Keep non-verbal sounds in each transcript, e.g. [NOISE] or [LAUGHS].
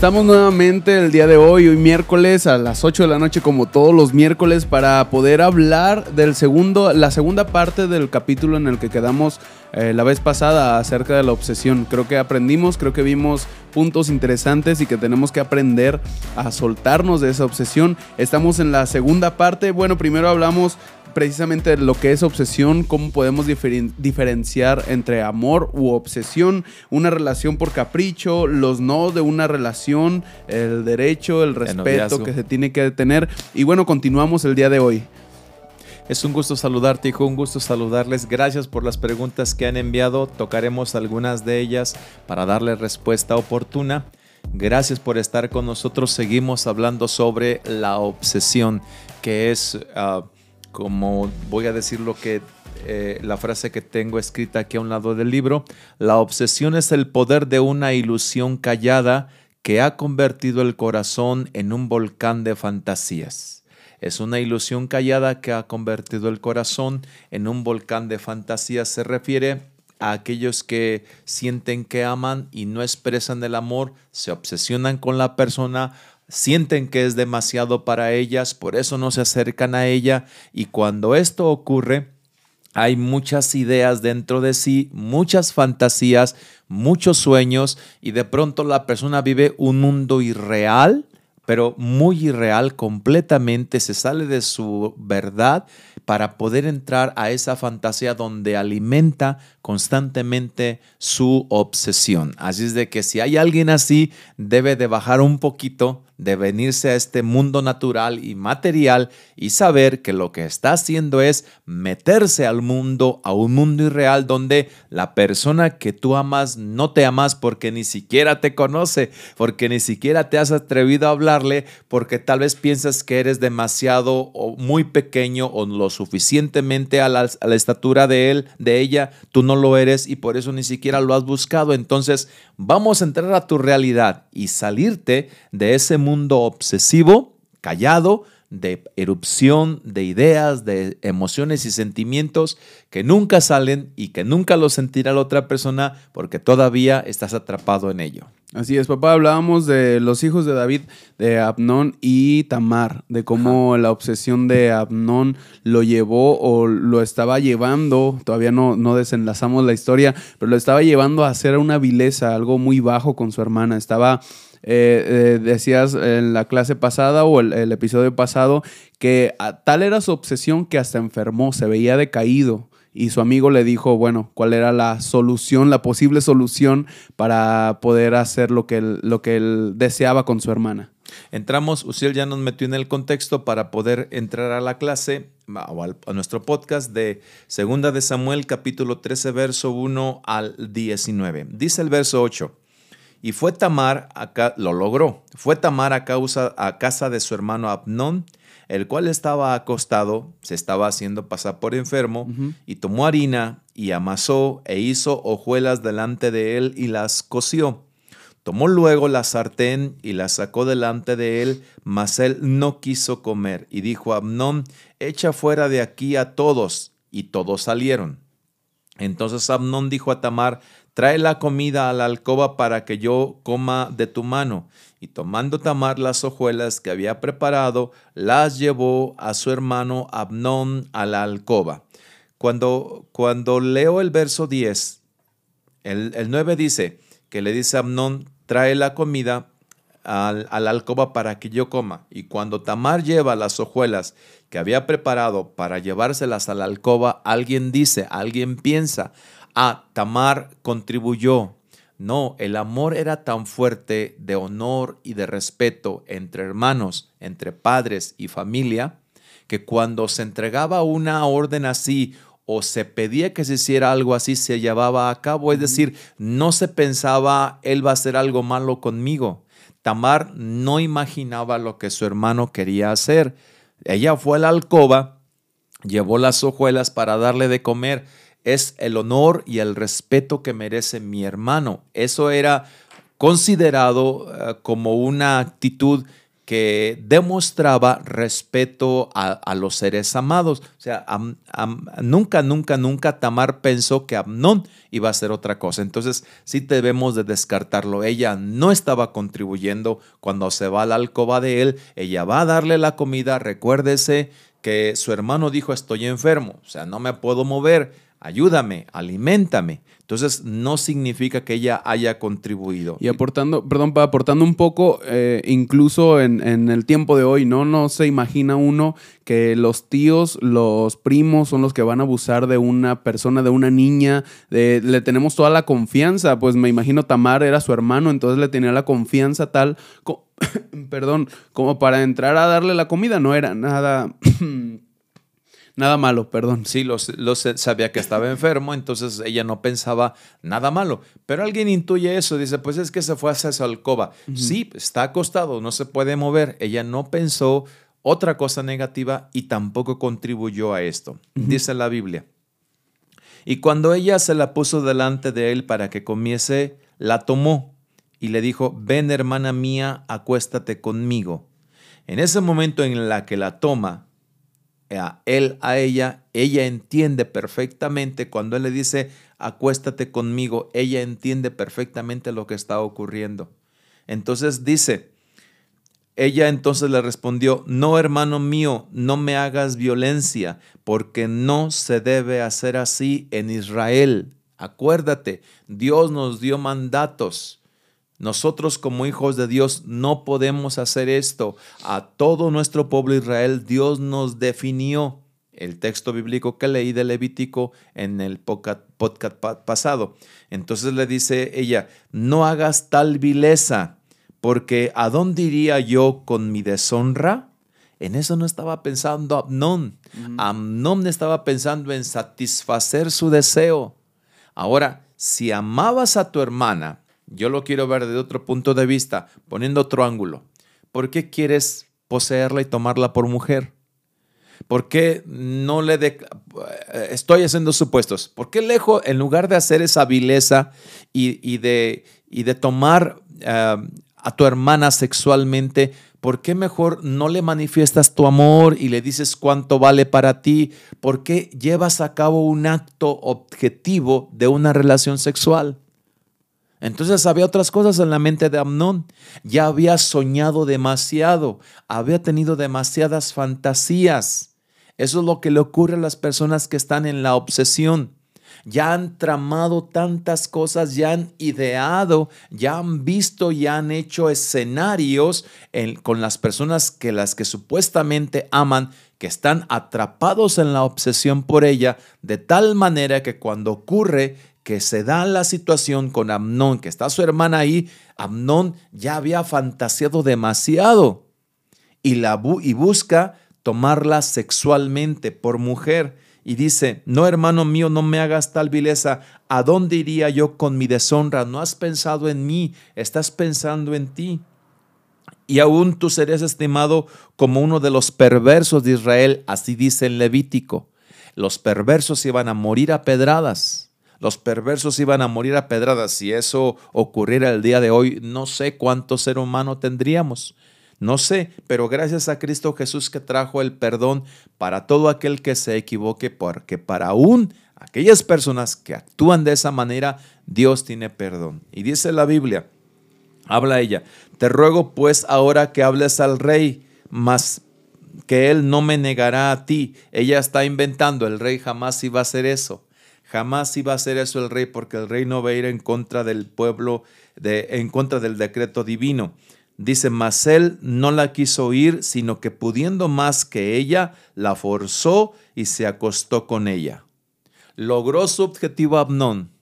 Estamos nuevamente el día de hoy, hoy miércoles a las 8 de la noche como todos los miércoles para poder hablar del segundo, la segunda parte del capítulo en el que quedamos eh, la vez pasada acerca de la obsesión. Creo que aprendimos, creo que vimos puntos interesantes y que tenemos que aprender a soltarnos de esa obsesión. Estamos en la segunda parte. Bueno, primero hablamos precisamente lo que es obsesión, cómo podemos diferenciar entre amor u obsesión, una relación por capricho, los no de una relación, el derecho, el respeto que se tiene que tener. Y bueno, continuamos el día de hoy. Es un gusto saludarte, hijo, un gusto saludarles. Gracias por las preguntas que han enviado. Tocaremos algunas de ellas para darle respuesta oportuna. Gracias por estar con nosotros. Seguimos hablando sobre la obsesión, que es... Ah, como voy a decir lo que eh, la frase que tengo escrita aquí a un lado del libro, la obsesión es el poder de una ilusión callada que ha convertido el corazón en un volcán de fantasías. Es una ilusión callada que ha convertido el corazón en un volcán de fantasías. Se refiere a aquellos que sienten que aman y no expresan el amor, se obsesionan con la persona, sienten que es demasiado para ellas, por eso no se acercan a ella y cuando esto ocurre, hay muchas ideas dentro de sí, muchas fantasías, muchos sueños y de pronto la persona vive un mundo irreal, pero muy irreal completamente, se sale de su verdad para poder entrar a esa fantasía donde alimenta constantemente su obsesión. Así es de que si hay alguien así, debe de bajar un poquito de venirse a este mundo natural y material y saber que lo que está haciendo es meterse al mundo, a un mundo irreal donde la persona que tú amas no te amas porque ni siquiera te conoce, porque ni siquiera te has atrevido a hablarle, porque tal vez piensas que eres demasiado o muy pequeño o lo suficientemente a la, estatura de él, de ella, tú no lo eres y por eso ni siquiera lo has buscado. Entonces vamos a entrar a tu realidad y salirte de ese mundo mundo obsesivo, callado, de erupción de ideas, de emociones y sentimientos que nunca salen y que nunca los sentirá la otra persona porque todavía estás atrapado en ello. Así es, papá, hablábamos de los hijos de David, de Abnón y Tamar, de cómo la obsesión de Abnón lo llevó o lo estaba llevando, todavía no, no desenlazamos la historia, pero lo estaba llevando a hacer una vileza, algo muy bajo con su hermana, estaba eh, eh, decías en la clase pasada o el, episodio pasado que tal era su obsesión que hasta enfermó, se veía decaído y su amigo le dijo, bueno, cuál era la solución, la posible solución para poder hacer lo que él, lo que él deseaba con su hermana. Entramos, Uciel ya nos metió en el contexto para poder entrar a la clase o a nuestro podcast de Segunda de Samuel capítulo 13 verso 1 al 19. Dice el verso 8. Y fue Tamar, lo logró, fue Tamar a, causa, a casa de su hermano Abnón, el cual estaba acostado, se estaba haciendo pasar por enfermo, y tomó harina y amasó e hizo hojuelas delante de él y las coció. Tomó luego la sartén y la sacó delante de él, mas él no quiso comer, y dijo a Abnón, echa fuera de aquí a todos, y todos salieron. Entonces Abnón dijo a Tamar, trae la comida a la alcoba para que yo coma de tu mano. Y tomando Tamar las hojuelas que había preparado, las llevó a su hermano Abnón a la alcoba. Cuando, cuando leo el verso 10, el, el 9 dice que le dice a Abnón, trae la comida a la alcoba para que yo coma. Y cuando Tamar lleva las hojuelas que había preparado para llevárselas a la alcoba, alguien dice, alguien piensa, ah, Tamar contribuyó. No, el amor era tan fuerte de honor y de respeto entre hermanos, entre padres y familia, que cuando se entregaba una orden así o se pedía que se hiciera algo así, se llevaba a cabo. Es decir, no se pensaba, él va a hacer algo malo conmigo. Tamar no imaginaba lo que su hermano quería hacer. Ella fue a la alcoba, llevó las hojuelas para darle de comer es el honor y el respeto que merece mi hermano. Eso era considerado eh, como una actitud que demostraba respeto a, los seres amados. O sea, nunca, nunca, nunca Tamar pensó que Amnón iba a hacer otra cosa. Entonces, sí debemos de descartarlo. Ella no estaba contribuyendo cuando se va a la alcoba de él. Ella va a darle la comida. Recuérdese que su hermano dijo, estoy enfermo. O sea, no me puedo mover. Ayúdame, aliméntame. Entonces no significa que ella haya contribuido. Y aportando, perdón, aportando un poco, eh, incluso en, el tiempo de hoy, ¿no? No se imagina uno que los tíos, los primos son los que van a abusar de una persona, de una niña, le tenemos toda la confianza, pues me imagino Tamar era su hermano, entonces le tenía la confianza tal, [COUGHS] perdón, como para entrar a darle la comida, no era nada... Nada malo, perdón. Sí, los, sabía que estaba enfermo, entonces ella no pensaba nada malo. Pero alguien intuye eso, dice, pues es que se fue hacia su alcoba. Sí, está acostado, no se puede mover. Ella no pensó otra cosa negativa y tampoco contribuyó a esto. Dice la Biblia. Y cuando ella se la puso delante de él para que comiese, la tomó y le dijo, ven hermana mía, acuéstate conmigo. En ese momento en la que la toma, a él a ella, ella entiende perfectamente cuando él le dice, acuéstate conmigo, ella entiende perfectamente lo que está ocurriendo. Entonces dice, ella entonces le respondió, no hermano mío, no me hagas violencia, porque no se debe hacer así en Israel. Acuérdate, Dios nos dio mandatos nosotros como hijos de Dios no podemos hacer esto. A todo nuestro pueblo Israel Dios nos definió. El texto bíblico que leí de Levítico en el podcast pasado. Entonces le dice ella, no hagas tal vileza, porque ¿a dónde iría yo con mi deshonra? En eso no estaba pensando Amnón. Amnón estaba pensando en satisfacer su deseo. Ahora, si amabas a tu hermana, yo lo quiero ver desde otro punto de vista, poniendo otro ángulo. ¿Por qué quieres poseerla y tomarla por mujer? ¿Por qué no le de... estoy haciendo supuestos? ¿Por qué lejos, en lugar de hacer esa vileza y, de, y de, tomar eh, a tu hermana sexualmente, ¿por qué mejor no le manifiestas tu amor y le dices cuánto vale para ti? ¿Por qué llevas a cabo un acto objetivo de una relación sexual? Entonces había otras cosas en la mente de Amnón. Ya había soñado demasiado, había tenido demasiadas fantasías. Eso es lo que le ocurre a las personas que están en la obsesión. Ya han tramado tantas cosas, ya han ideado, ya han visto, ya han hecho escenarios con las personas que las que supuestamente aman, que están atrapados en la obsesión por ella, de tal manera que cuando ocurre que se da la situación con Amnón, que está su hermana ahí, Amnón ya había fantaseado demasiado y, y busca tomarla sexualmente por mujer. Y dice, no hermano mío, no me hagas tal vileza, ¿a dónde iría yo con mi deshonra? No has pensado en mí, estás pensando en ti. Y aún tú serías estimado como uno de los perversos de Israel, así dice el Levítico. Los perversos iban a morir a pedradas los perversos iban a morir a pedradas. Si eso ocurriera el día de hoy, no sé cuánto ser humano tendríamos. No sé, pero gracias a Cristo Jesús que trajo el perdón para todo aquel que se equivoque, porque para aún aquellas personas que actúan de esa manera, Dios tiene perdón. Y dice la Biblia, habla ella, te ruego pues ahora que hables al rey, mas que él no me negará a ti. Ella está inventando, el rey jamás iba a hacer eso. Jamás iba a hacer eso el rey porque el rey no va a ir en contra del pueblo, de, en contra del decreto divino. Dice, mas él no la quiso oír, sino que pudiendo más que ella, la forzó y se acostó con ella. Logró su objetivo Abnón.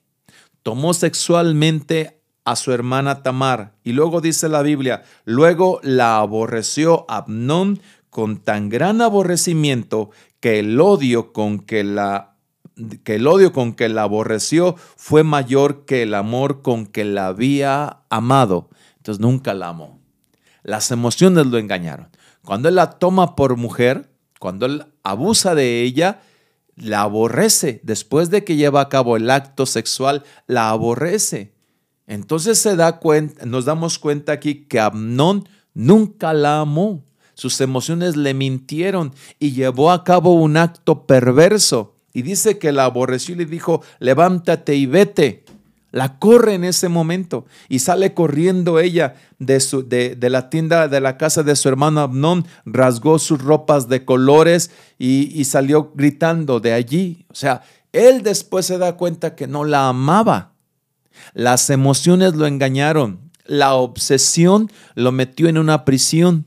Tomó sexualmente a su hermana Tamar. Y luego dice la Biblia, luego la aborreció Abnón con tan gran aborrecimiento que el odio con que la que el odio con que la aborreció fue mayor que el amor con que la había amado. Entonces nunca la amó. Las emociones lo engañaron. Cuando él la toma por mujer, cuando él abusa de ella, la aborrece. Después de que lleva a cabo el acto sexual, la aborrece. Entonces se da cuenta, nos damos cuenta aquí que Amnón nunca la amó. Sus emociones le mintieron y llevó a cabo un acto perverso. Y dice que la aborreció y le dijo, levántate y vete. La corre en ese momento y sale corriendo ella de, su, de, de, la tienda de la casa de su hermano Abnón, rasgó sus ropas de colores y, y salió gritando de allí. O sea, él después se da cuenta que no la amaba. Las emociones lo engañaron. La obsesión lo metió en una prisión.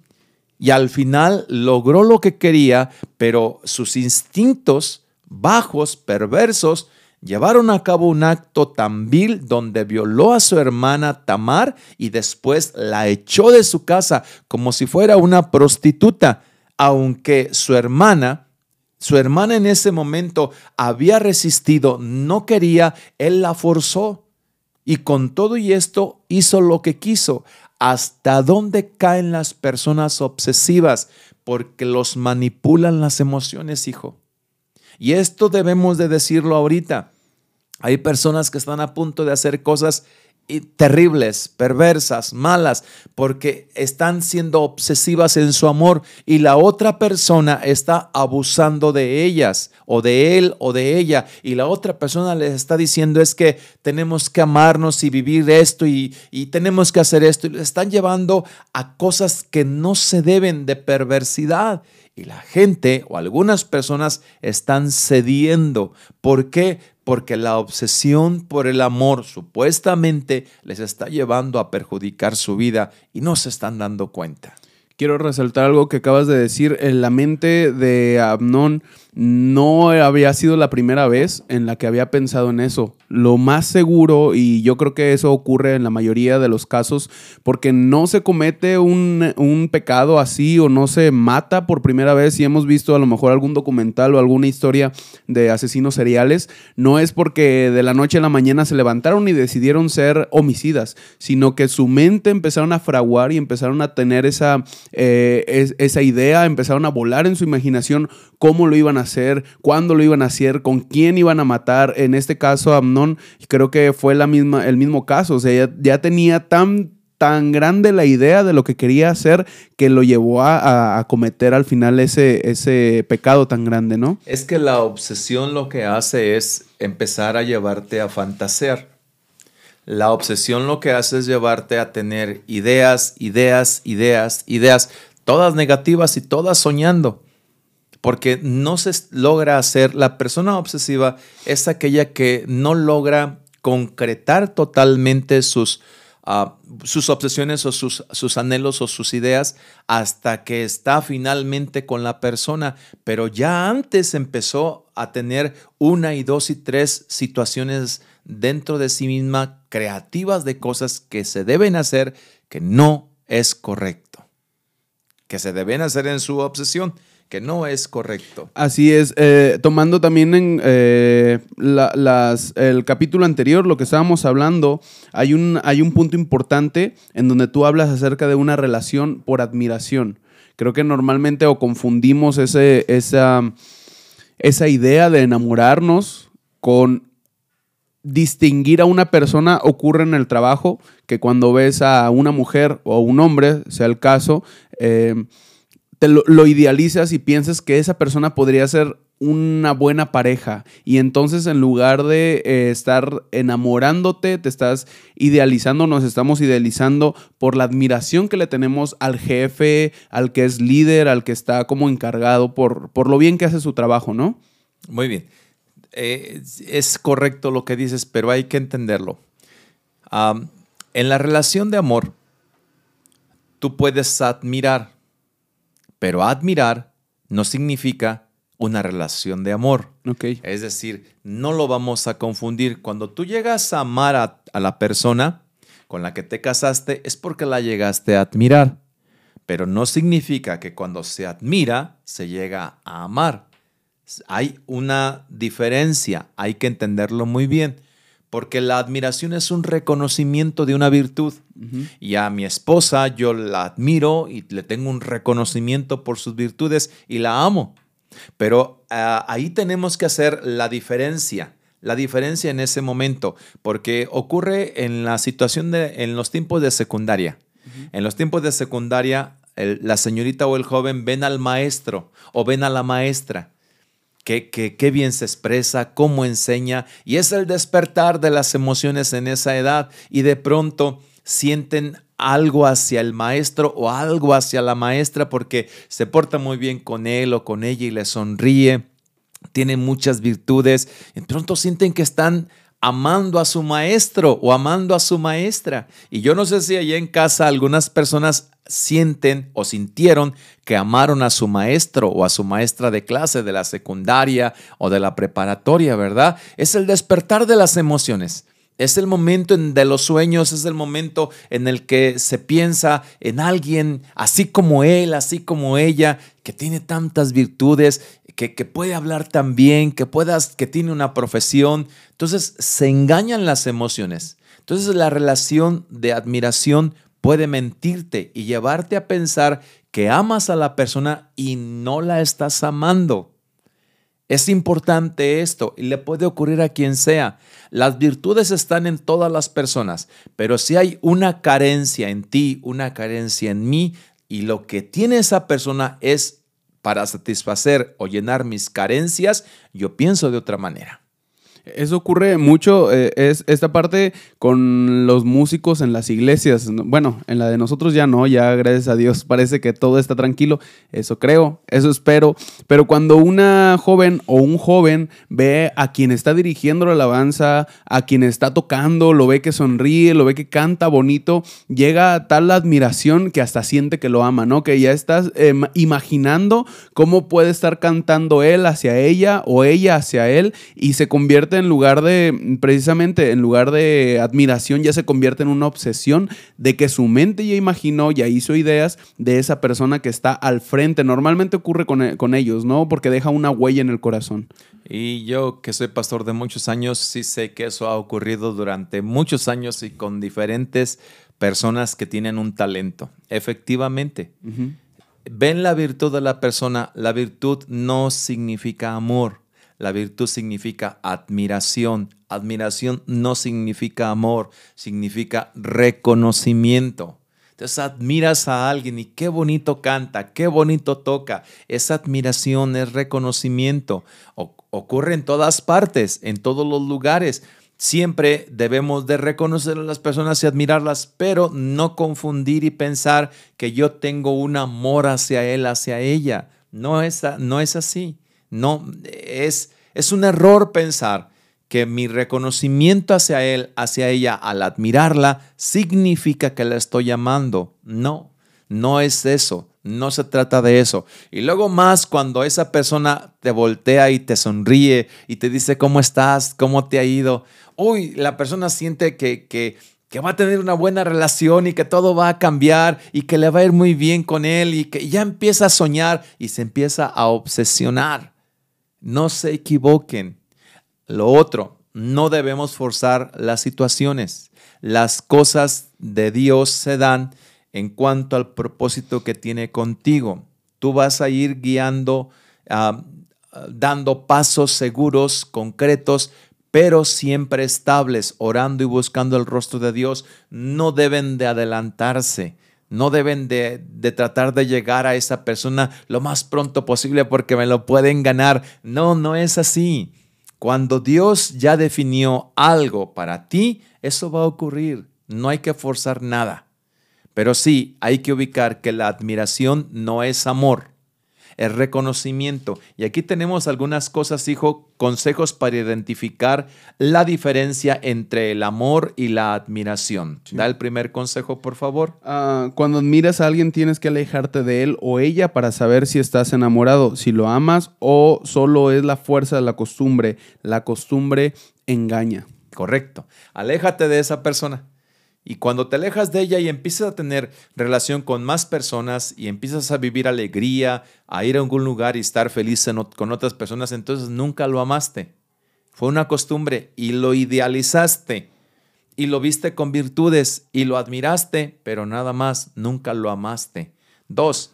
Y al final logró lo que quería, pero sus instintos bajos, perversos, llevaron a cabo un acto tan vil donde violó a su hermana Tamar y después la echó de su casa como si fuera una prostituta, aunque su hermana, su hermana en ese momento había resistido, no quería, él la forzó. Y con todo y esto hizo lo que quiso. ¿Hasta dónde caen las personas obsesivas? Porque los manipulan las emociones, hijo. Y esto debemos de decirlo ahorita. Hay personas que están a punto de hacer cosas terribles, perversas, malas, porque están siendo obsesivas en su amor y la otra persona está abusando de ellas o de él o de ella y la otra persona les está diciendo es que tenemos que amarnos y vivir esto y, y tenemos que hacer esto y le están llevando a cosas que no se deben de perversidad y la gente o algunas personas están cediendo. ¿Por qué? Porque la obsesión por el amor supuestamente les está llevando a perjudicar su vida y no se están dando cuenta. Quiero resaltar algo que acabas de decir. En la mente de Abnón no había sido la primera vez en la que había pensado en eso. Lo más seguro, y yo creo que eso ocurre en la mayoría de los casos, porque no se comete un, un, pecado así o no se mata por primera vez. Si hemos visto a lo mejor algún documental o alguna historia de asesinos seriales, no es porque de la noche a la mañana se levantaron y decidieron ser homicidas, sino que su mente empezaron a fraguar y empezaron a tener esa, eh, esa idea, empezaron a volar en su imaginación cómo lo iban a hacer, cuándo lo iban a hacer, con quién iban a matar. En este caso, Amnon, creo que fue la misma, el mismo caso. O sea, ya, tenía tan tan grande la idea de lo que quería hacer que lo llevó a, a, cometer al final ese, ese pecado tan grande, ¿no? Es que la obsesión lo que hace es empezar a llevarte a fantasear. La obsesión lo que hace es llevarte a tener ideas, ideas, ideas, ideas, todas negativas y todas soñando porque no se logra hacer, la persona obsesiva es aquella que no logra concretar totalmente sus, uh, sus obsesiones o sus, sus anhelos o sus ideas hasta que está finalmente con la persona, pero ya antes empezó a tener una y dos y tres situaciones dentro de sí misma creativas de cosas que se deben hacer que no es correcto, que se deben hacer en su obsesión que no es correcto. Así es, eh, tomando también en eh, las, el capítulo anterior, lo que estábamos hablando, hay un, hay un punto importante en donde tú hablas acerca de una relación por admiración. Creo que normalmente o confundimos ese, esa, esa idea de enamorarnos con distinguir a una persona ocurre en el trabajo, que cuando ves a una mujer o un hombre, sea el caso, eh, te lo, idealizas y piensas que esa persona podría ser una buena pareja y entonces en lugar de eh, estar enamorándote, te estás idealizando, nos estamos idealizando por la admiración que le tenemos al jefe, al que es líder, al que está como encargado por, por lo bien que hace su trabajo, ¿no? Muy bien. Eh, es correcto lo que dices, pero hay que entenderlo. en la relación de amor, tú puedes admirar pero admirar no significa una relación de amor. Okay. Es decir, no lo vamos a confundir. Cuando tú llegas a amar a, a, la persona con la que te casaste, es porque la llegaste a admirar. Pero no significa que cuando se admira, se llega a amar. Hay una diferencia, hay que entenderlo muy bien porque la admiración es un reconocimiento de una virtud. Y a mi esposa yo la admiro y le tengo un reconocimiento por sus virtudes y la amo. Pero ah, ahí tenemos que hacer la diferencia, la diferencia en ese momento, porque ocurre en la situación de, en los tiempos de secundaria. En los tiempos de secundaria, la señorita o el joven ven al maestro o ven a la maestra. Qué, qué, bien se expresa, cómo enseña, y es el despertar de las emociones en esa edad, y de pronto sienten algo hacia el maestro o algo hacia la maestra porque se porta muy bien con él o con ella y le sonríe, tiene muchas virtudes, de pronto sienten que están amando a su maestro o amando a su maestra. Y yo no sé si allá en casa algunas personas sienten o sintieron que amaron a su maestro o a su maestra de clase de la secundaria o de la preparatoria, ¿verdad? Es el despertar de las emociones. Es el momento de los sueños, es el momento en el que se piensa en alguien así como él, así como ella, que tiene tantas virtudes, que, puede hablar tan bien, que, puedas, que tiene una profesión. Entonces se engañan las emociones. Entonces la relación de admiración puede mentirte y llevarte a pensar que amas a la persona y no la estás amando. Es importante esto y le puede ocurrir a quien sea. Las virtudes están en todas las personas, pero si hay una carencia en ti, una carencia en mí, y lo que tiene esa persona es para satisfacer o llenar mis carencias, yo pienso de otra manera. Eso ocurre mucho, eh, es esta parte con los músicos en las iglesias. Bueno, en la de nosotros ya no, ya gracias a Dios parece que todo está tranquilo. Eso creo, eso espero. Pero cuando una joven o un joven ve a quien está dirigiendo la alabanza, a quien está tocando, lo ve que sonríe, lo ve que canta bonito, llega a tal admiración que hasta siente que lo ama, ¿no? Que ya estás em, imaginando cómo puede estar cantando él hacia ella o ella hacia él y se convierte en lugar de, precisamente, en lugar de admiración, ya se convierte en una obsesión de que su mente ya imaginó, ya hizo ideas de esa persona que está al frente. Normalmente ocurre con, con ellos, ¿no? Porque deja una huella en el corazón. Y yo, que soy pastor de muchos años, sí sé que eso ha ocurrido durante muchos años y con diferentes personas que tienen un talento. Efectivamente. Ven la virtud de la persona. La virtud no significa amor. La virtud significa admiración. Admiración no significa amor, significa reconocimiento. Entonces admiras a alguien y qué bonito canta, qué bonito toca. Esa admiración es reconocimiento. ocurre en todas partes, en todos los lugares. Siempre debemos de reconocer a las personas y admirarlas, pero no confundir y pensar que yo tengo un amor hacia él, hacia ella. No no es así. No, es, es un error pensar que mi reconocimiento hacia él, hacia ella, al admirarla, significa que la estoy amando. No, no es eso. No se trata de eso. Y luego más cuando esa persona te voltea y te sonríe y te dice cómo estás, cómo te ha ido. Uy, la persona siente que, que, que va a tener una buena relación y que todo va a cambiar y que le va a ir muy bien con él y que ya empieza a soñar y se empieza a obsesionar. No se equivoquen. Lo otro, no debemos forzar las situaciones. Las cosas de Dios se dan en cuanto al propósito que tiene contigo. Tú vas a ir guiando, ah, dando pasos seguros, concretos, pero siempre estables, orando y buscando el rostro de Dios. No deben de adelantarse no deben de, tratar de llegar a esa persona lo más pronto posible porque me lo pueden ganar. No, no es así. Cuando Dios ya definió algo para ti, eso va a ocurrir. No hay que forzar nada. Pero sí hay que ubicar que la admiración no es amor el reconocimiento. Y aquí tenemos algunas cosas, hijo, consejos para identificar la diferencia entre el amor y la admiración. Da el primer consejo, por favor. Ah, cuando admiras a alguien tienes que alejarte de él o ella para saber si estás enamorado, si lo amas o solo es la fuerza de la costumbre. La costumbre engaña. Correcto. Aléjate de esa persona. Y cuando te alejas de ella y empiezas a tener relación con más personas y empiezas a vivir alegría, a ir a algún lugar y estar feliz con otras personas, entonces nunca lo amaste. Fue una costumbre y lo idealizaste y lo viste con virtudes y lo admiraste, pero nada más, nunca lo amaste. Dos,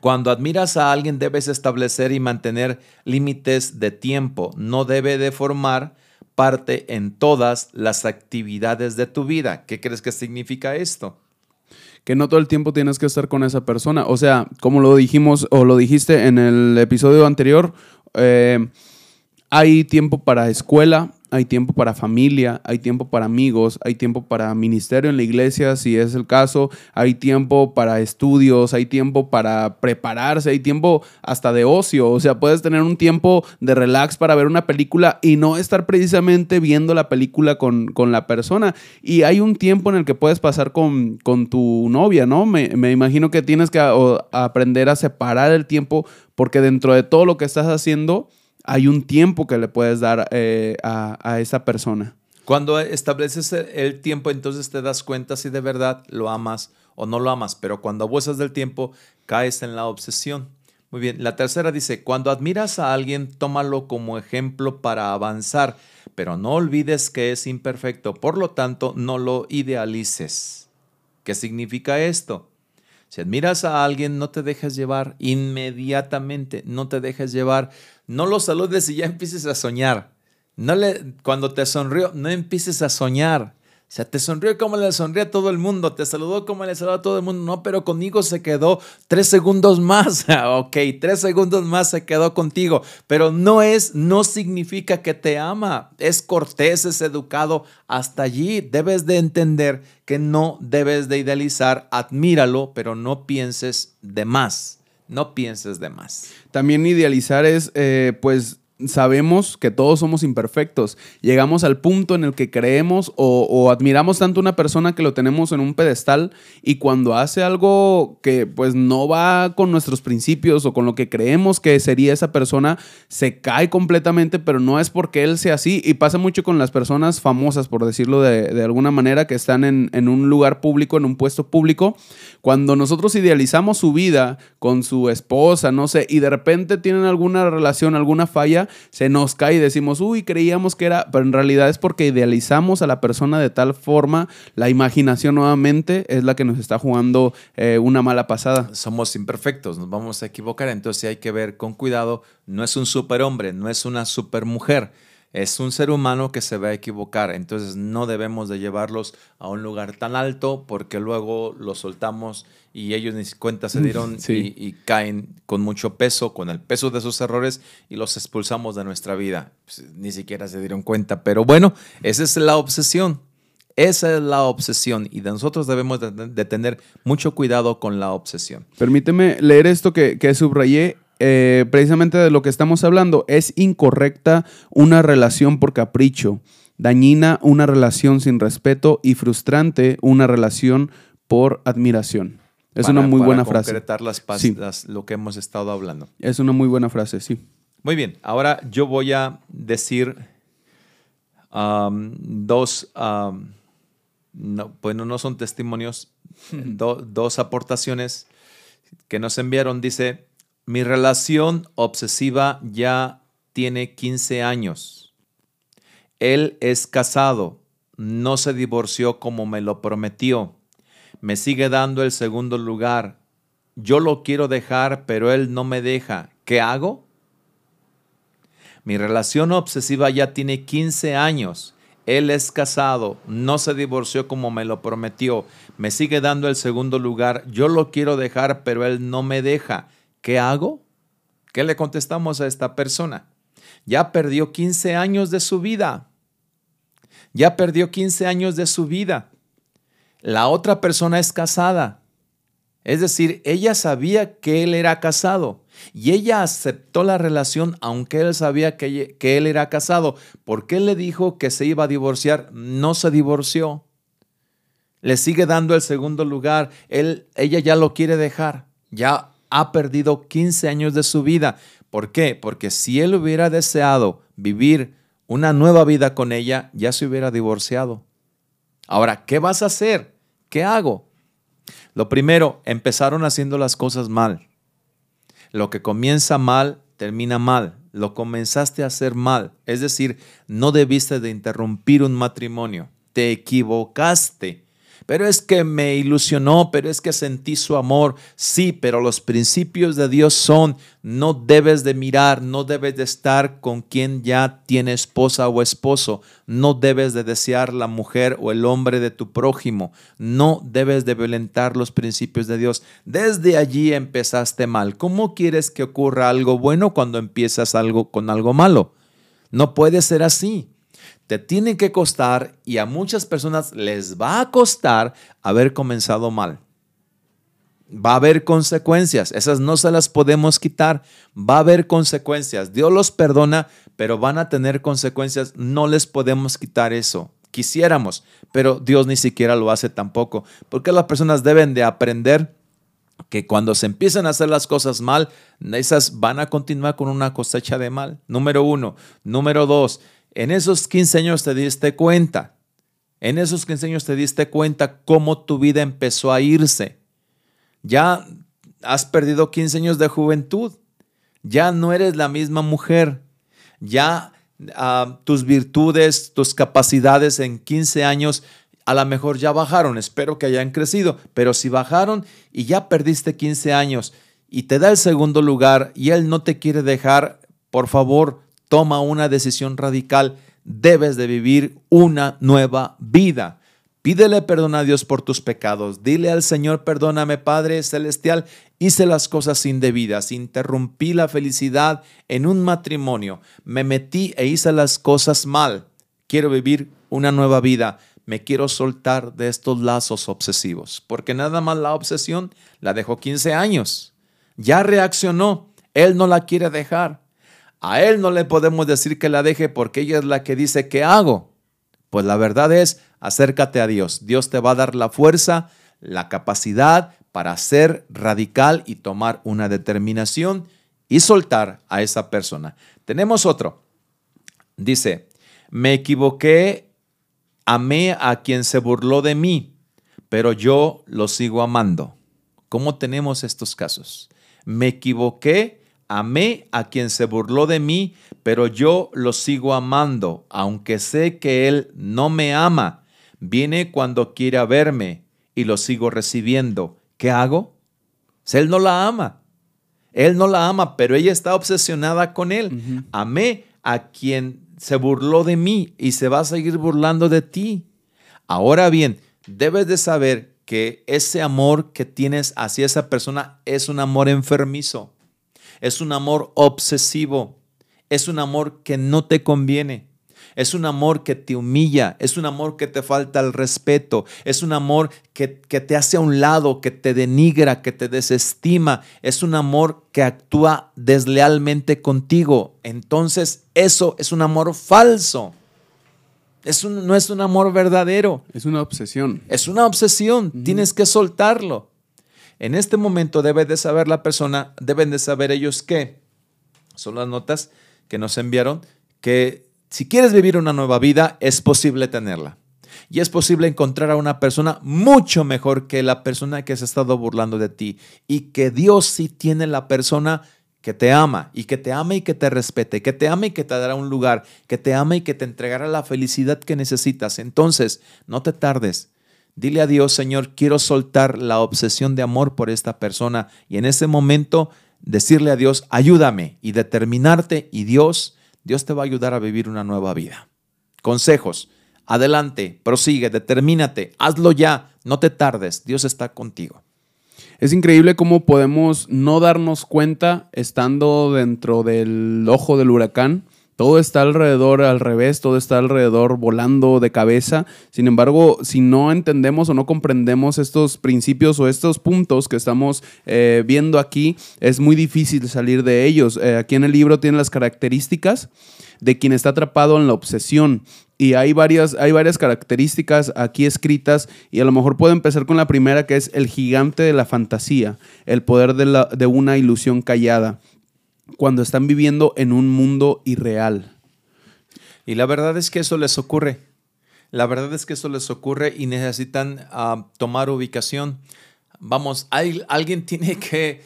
cuando admiras a alguien debes establecer y mantener límites de tiempo. No debe de formar parte en todas las actividades de tu vida. ¿Qué crees que significa esto? que no todo el tiempo tienes que estar con esa persona. O sea, como lo dijimos o lo dijiste en el episodio anterior, eh, hay tiempo para escuela, hay tiempo para familia, hay tiempo para amigos, hay tiempo para ministerio en la iglesia, si es el caso, hay tiempo para estudios, hay tiempo para prepararse, hay tiempo hasta de ocio, o sea, puedes tener un tiempo de relax para ver una película y no estar precisamente viendo la película con, la persona. Y hay un tiempo en el que puedes pasar con, tu novia, ¿no? Me, me imagino que tienes que aprender a separar el tiempo porque dentro de todo lo que estás haciendo, hay un tiempo que le puedes dar eh, a, esa persona. Cuando estableces el tiempo, entonces te das cuenta si de verdad lo amas o no lo amas, pero cuando abusas del tiempo, caes en la obsesión. Muy bien, la tercera dice, cuando admiras a alguien, tómalo como ejemplo para avanzar, pero no olvides que es imperfecto, por lo tanto, no lo idealices. ¿Qué significa esto? Si admiras a alguien, no te dejes llevar inmediatamente, no te dejes llevar, no lo saludes y ya empieces a soñar. No le, cuando te sonrió, no empieces a soñar. O sea, te sonrió como le sonríe a todo el mundo, te saludó como le saludó a todo el mundo, no, pero conmigo se quedó tres segundos más, [LAUGHS] ok, tres segundos más se quedó contigo, pero no es, no significa que te ama, es cortés, es educado, hasta allí debes de entender que no debes de idealizar, admíralo, pero no pienses de más, no pienses de más. También idealizar es, eh, pues, sabemos que todos somos imperfectos. Llegamos al punto en el que creemos o, admiramos tanto a una persona que lo tenemos en un pedestal y cuando hace algo que pues no va con nuestros principios o con lo que creemos que sería esa persona, se cae completamente, pero no es porque él sea así. Y pasa mucho con las personas famosas, por decirlo de, alguna manera, que están en, en un lugar público, en un puesto público. Cuando nosotros idealizamos su vida con su esposa, no sé, y de repente tienen alguna relación, alguna falla, se nos cae y decimos, uy, creíamos que era, pero en realidad es porque idealizamos a la persona de tal forma, la imaginación nuevamente es la que nos está jugando eh, una mala pasada. Somos imperfectos, nos vamos a equivocar, entonces hay que ver con cuidado, no es un superhombre, no es una supermujer es un ser humano que se va a equivocar, entonces no debemos de llevarlos a un lugar tan alto porque luego los soltamos y ellos ni cuenta se dieron y, caen con mucho peso, con el peso de sus errores y los expulsamos de nuestra vida. Pues, ni siquiera se dieron cuenta, pero bueno, esa es la obsesión. Esa es la obsesión y de nosotros debemos de, tener mucho cuidado con la obsesión. Permíteme leer esto que, que subrayé eh, precisamente de lo que estamos hablando, es incorrecta una relación por capricho, dañina una relación sin respeto y frustrante una relación por admiración. Es una muy buena frase. Concretar las, sí. lo que hemos estado hablando. Es una muy buena frase, sí. Muy bien, ahora yo voy a decir um, dos, um, no, bueno, no son testimonios, dos aportaciones que nos enviaron. Dice, mi relación obsesiva ya tiene 15 años. Él es casado, no se divorció como me lo prometió. Me sigue dando el segundo lugar. Yo lo quiero dejar, pero él no me deja. ¿Qué hago? Mi relación obsesiva ya tiene 15 años. Él es casado, no se divorció como me lo prometió. Me sigue dando el segundo lugar. Yo lo quiero dejar, pero él no me deja. ¿Qué hago? ¿Qué le contestamos a esta persona? Ya perdió 15 años de su vida. Ya perdió 15 años de su vida. La otra persona es casada. Es decir, ella sabía que él era casado y ella aceptó la relación aunque él sabía que, él era casado. ¿Por qué le dijo que se iba a divorciar? No se divorció. Le sigue dando el segundo lugar. Él, ella ya lo quiere dejar. Ya ha perdido 15 años de su vida. ¿Por qué? Porque si él hubiera deseado vivir una nueva vida con ella, ya se hubiera divorciado. Ahora, ¿qué vas a hacer? ¿Qué hago? Lo primero, empezaron haciendo las cosas mal. Lo que comienza mal, termina mal. Lo comenzaste a hacer mal. Es decir, no debiste de interrumpir un matrimonio. Te equivocaste pero es que me ilusionó, pero es que sentí su amor. Sí, pero los principios de Dios son, no debes de mirar, no debes de estar con quien ya tiene esposa o esposo, no debes de desear la mujer o el hombre de tu prójimo, no debes de violentar los principios de Dios. Desde allí empezaste mal. ¿Cómo quieres que ocurra algo bueno cuando empiezas algo con algo malo? No puede ser así te tiene que costar y a muchas personas les va a costar haber comenzado mal. Va a haber consecuencias, esas no se las podemos quitar, va a haber consecuencias. Dios los perdona, pero van a tener consecuencias, no les podemos quitar eso. Quisiéramos, pero Dios ni siquiera lo hace tampoco, porque las personas deben de aprender que cuando se empiezan a hacer las cosas mal, esas van a continuar con una cosecha de mal. Número uno. Número dos, en esos 15 años te diste cuenta. En esos 15 años te diste cuenta cómo tu vida empezó a irse. Ya has perdido 15 años de juventud. Ya no eres la misma mujer. Ya ah, tus virtudes, tus capacidades en 15 años a lo mejor ya bajaron. Espero que hayan crecido. Pero si bajaron y ya perdiste 15 años y te da el segundo lugar y él no te quiere dejar, por favor, toma una decisión radical. Debes de vivir una nueva vida. Pídele perdón a Dios por tus pecados. Dile al Señor, perdóname Padre Celestial, hice las cosas indebidas, interrumpí la felicidad en un matrimonio, me metí e hice las cosas mal. Quiero vivir una nueva vida. Me quiero soltar de estos lazos obsesivos, porque nada más la obsesión la dejó 15 años. Ya reaccionó. Él no la quiere dejar. A él no le podemos decir que la deje porque ella es la que dice que hago. Pues la verdad es, acércate a Dios. Dios te va a dar la fuerza, la capacidad para ser radical y tomar una determinación y soltar a esa persona. Tenemos otro. Dice, me equivoqué, amé a quien se burló de mí, pero yo lo sigo amando. ¿Cómo tenemos estos casos? Me equivoqué, Amé a quien se burló de mí, pero yo lo sigo amando, aunque sé que él no me ama. Viene cuando quiere verme y lo sigo recibiendo. ¿Qué hago? Si él no la ama. Él no la ama, pero ella está obsesionada con él. Amé a quien se burló de mí y se va a seguir burlando de ti. Ahora bien, debes de saber que ese amor que tienes hacia esa persona es un amor enfermizo es un amor obsesivo, es un amor que no te conviene. Es un amor que te humilla, es un amor que te falta el respeto, es un amor que, que, te hace a un lado, que te denigra, que te desestima, es un amor que actúa deslealmente contigo. Entonces eso es un amor falso. Es no es un amor verdadero. Es una obsesión. Es una obsesión. Tienes que soltarlo. En este momento debe de saber la persona, deben de saber ellos que, son las notas que nos enviaron, que si quieres vivir una nueva vida, es posible tenerla. Y es posible encontrar a una persona mucho mejor que la persona que se ha estado burlando de ti. Y que Dios sí tiene la persona que te ama y que te ama y que te respete, que te ama y que te dará un lugar, que te ama y que te entregará la felicidad que necesitas. Entonces, no te tardes. Dile a Dios, Señor, quiero soltar la obsesión de amor por esta persona y en ese momento decirle a Dios, ayúdame y determinarte y Dios, Dios te va a ayudar a vivir una nueva vida. Consejos, adelante, prosigue, determínate, hazlo ya, no te tardes, Dios está contigo. Es increíble cómo podemos no darnos cuenta estando dentro del ojo del huracán todo está alrededor al revés, todo está alrededor volando de cabeza. Sin embargo, si no entendemos o no comprendemos estos principios o estos puntos que estamos eh, viendo aquí, es muy difícil salir de ellos. Eh, aquí en el libro tiene las características de quien está atrapado en la obsesión. Y hay varias, hay varias características aquí escritas y a lo mejor puedo empezar con la primera que es el gigante de la fantasía, el poder de, la, de una ilusión callada cuando están viviendo en un mundo irreal. Y la verdad es que eso les ocurre. La verdad es que eso les ocurre y necesitan ah, tomar ubicación. Vamos, hay, alguien [LAUGHS] tiene que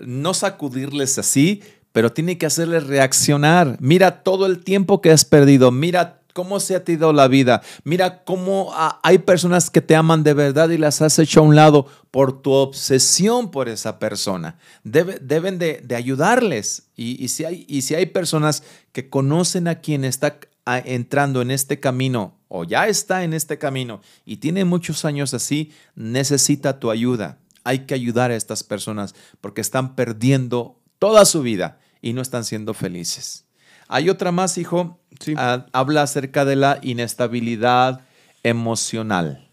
no sacudirles así, pero tiene que hacerles reaccionar. Mira todo el tiempo que has perdido, mira cómo se ha ido la vida. Mira cómo ah, hay personas que te aman de verdad y las has hecho a un lado por tu obsesión por esa persona. deben de, ayudarles. Y, si hay, y si hay personas que conocen a quien está ah, entrando en este camino o ya está en este camino y tiene muchos años así, necesita tu ayuda. Hay que ayudar a estas personas porque están perdiendo toda su vida y no están siendo felices. Hay otra más, hijo. Ah, habla acerca de la inestabilidad emocional.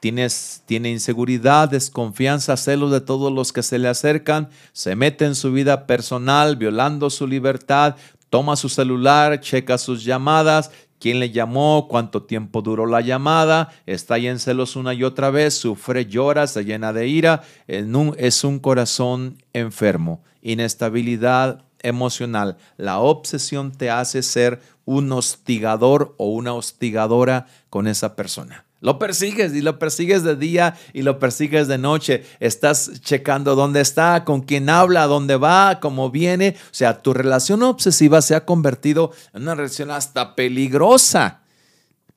Tienes, tiene inseguridad, desconfianza, celos de todos los que se le acercan, se mete en su vida personal, violando su libertad, toma su celular, checa sus llamadas, quién le llamó, cuánto tiempo duró la llamada, está ahí en celos una y otra vez, sufre, llora, se llena de ira, es un corazón enfermo, inestabilidad emocional. La obsesión te hace ser un hostigador o una hostigadora con esa persona. Lo persigues y lo persigues de día y lo persigues de noche. Estás checando dónde está, con quién habla, dónde va, cómo viene. O sea, tu relación obsesiva se ha convertido en una relación hasta peligrosa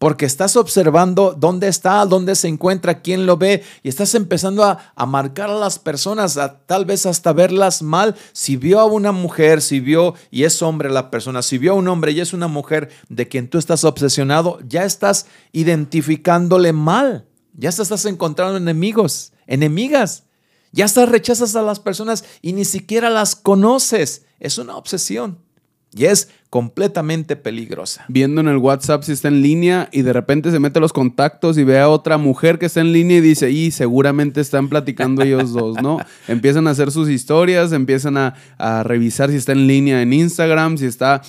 porque estás observando dónde está, dónde se encuentra, quién lo ve, y estás empezando a, marcar a las personas, a tal vez hasta verlas mal. Si vio a una mujer, si vio, y es hombre la persona, si vio a un hombre y es una mujer de quien tú estás obsesionado, ya estás identificándole mal, ya estás encontrando enemigos, enemigas. Ya estás rechazas a las personas y ni siquiera las conoces. Es una obsesión. Y es completamente peligrosa. Viendo en el WhatsApp si está en línea y de repente se mete los contactos y ve a otra mujer que está en línea y dice, y seguramente están platicando ellos dos, ¿no? [LAUGHS] Empiezan a hacer sus historias, empiezan a, revisar si está en línea en Instagram, si está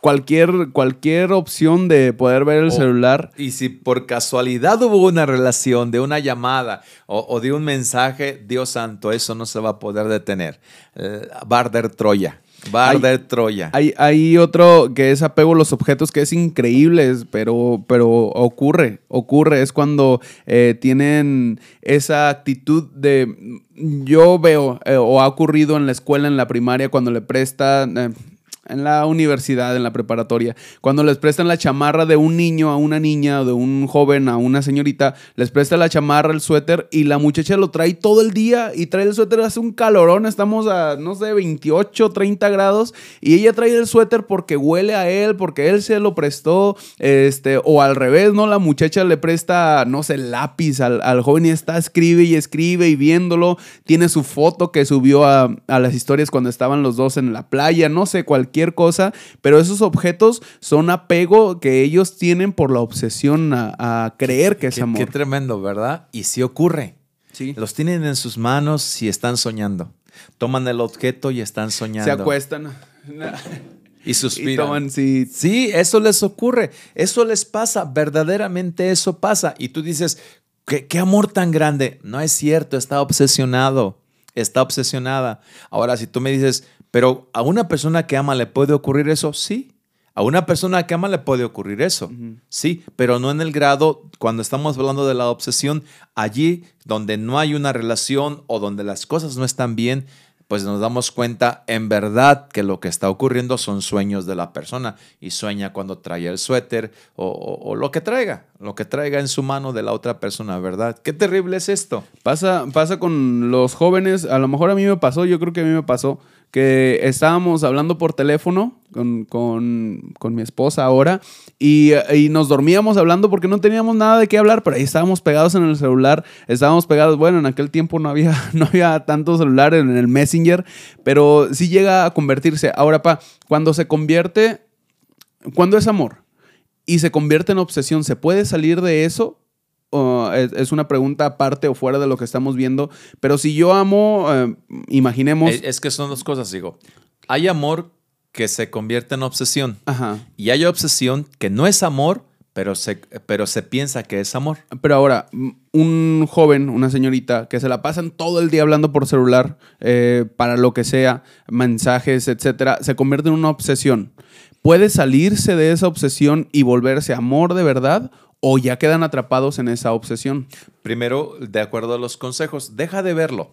cualquier, cualquier opción de poder ver el celular. Y si por casualidad hubo una relación de una llamada o, de un mensaje, Dios santo, eso no se va a poder detener. Eh, Barder Troya. Bar de Troya. Hay, hay, otro que es apego a los objetos que es increíble, pero, pero ocurre, ocurre. Es cuando eh, tienen esa actitud de. Yo veo, eh, o ha ocurrido en la escuela, en la primaria, cuando le prestan. Eh, en la universidad, en la preparatoria, cuando les prestan la chamarra de un niño a una niña, o de un joven a una señorita, les presta la chamarra, el suéter, y la muchacha lo trae todo el día y trae el suéter, hace un calorón, estamos a, no sé, 28, 30 grados, y ella trae el suéter porque huele a él, porque él se lo prestó, este, o al revés, ¿no? La muchacha le presta, no sé, lápiz al, joven y está, escribe y escribe y viéndolo, tiene su foto que subió a, a las historias cuando estaban los dos en la playa, no sé, cualquier cosa, pero esos objetos son apego que ellos tienen por la obsesión a, creer que es amor. Qué tremendo, ¿verdad? Y sí ocurre. Sí. Los tienen en sus manos y están soñando. Toman el objeto y están soñando. Se acuestan. Y suspiran. sí. sí, eso les ocurre. Eso les pasa. Verdaderamente eso pasa. Y tú dices, ¿qué, qué amor tan grande? No es cierto, está obsesionado. Está obsesionada. Ahora, si tú me dices, pero a una persona que ama le puede ocurrir eso, sí. A una persona que ama le puede ocurrir eso, sí, pero no en el grado, cuando estamos hablando de la obsesión, allí donde no hay una relación o donde las cosas no están bien, pues nos damos cuenta en verdad que lo que está ocurriendo son sueños de la persona y sueña cuando trae el suéter o, lo que traiga, lo que traiga en su mano de la otra persona, ¿verdad? Qué terrible es esto. Pasa, pasa con los jóvenes, a lo mejor a mí me pasó, yo creo que a mí me pasó que estábamos hablando por teléfono con, mi esposa ahora y, nos dormíamos hablando porque no teníamos nada de qué hablar, pero ahí estábamos pegados en el celular, estábamos pegados, bueno, en aquel tiempo no había, [LAUGHS] no había tanto celular en el Messenger, pero sí llega a convertirse. Ahora, pa, cuando se convierte, cuando es amor y se convierte en obsesión, ¿se puede salir de eso? Es, una pregunta aparte o fuera de lo que estamos viendo. Pero si yo amo, eh, imaginemos. Es, que son dos cosas, digo. Hay amor que se convierte en obsesión. Y hay obsesión que no es amor, pero se, pero se piensa que es amor. Pero ahora, un joven, una señorita, que se la pasan todo el día hablando por celular, eh, para lo que sea, mensajes, etcétera, se convierte en una obsesión. ¿Puede salirse de esa obsesión y volverse amor de verdad? O ya quedan atrapados en esa obsesión? Primero, de acuerdo a los consejos, deja de verlo.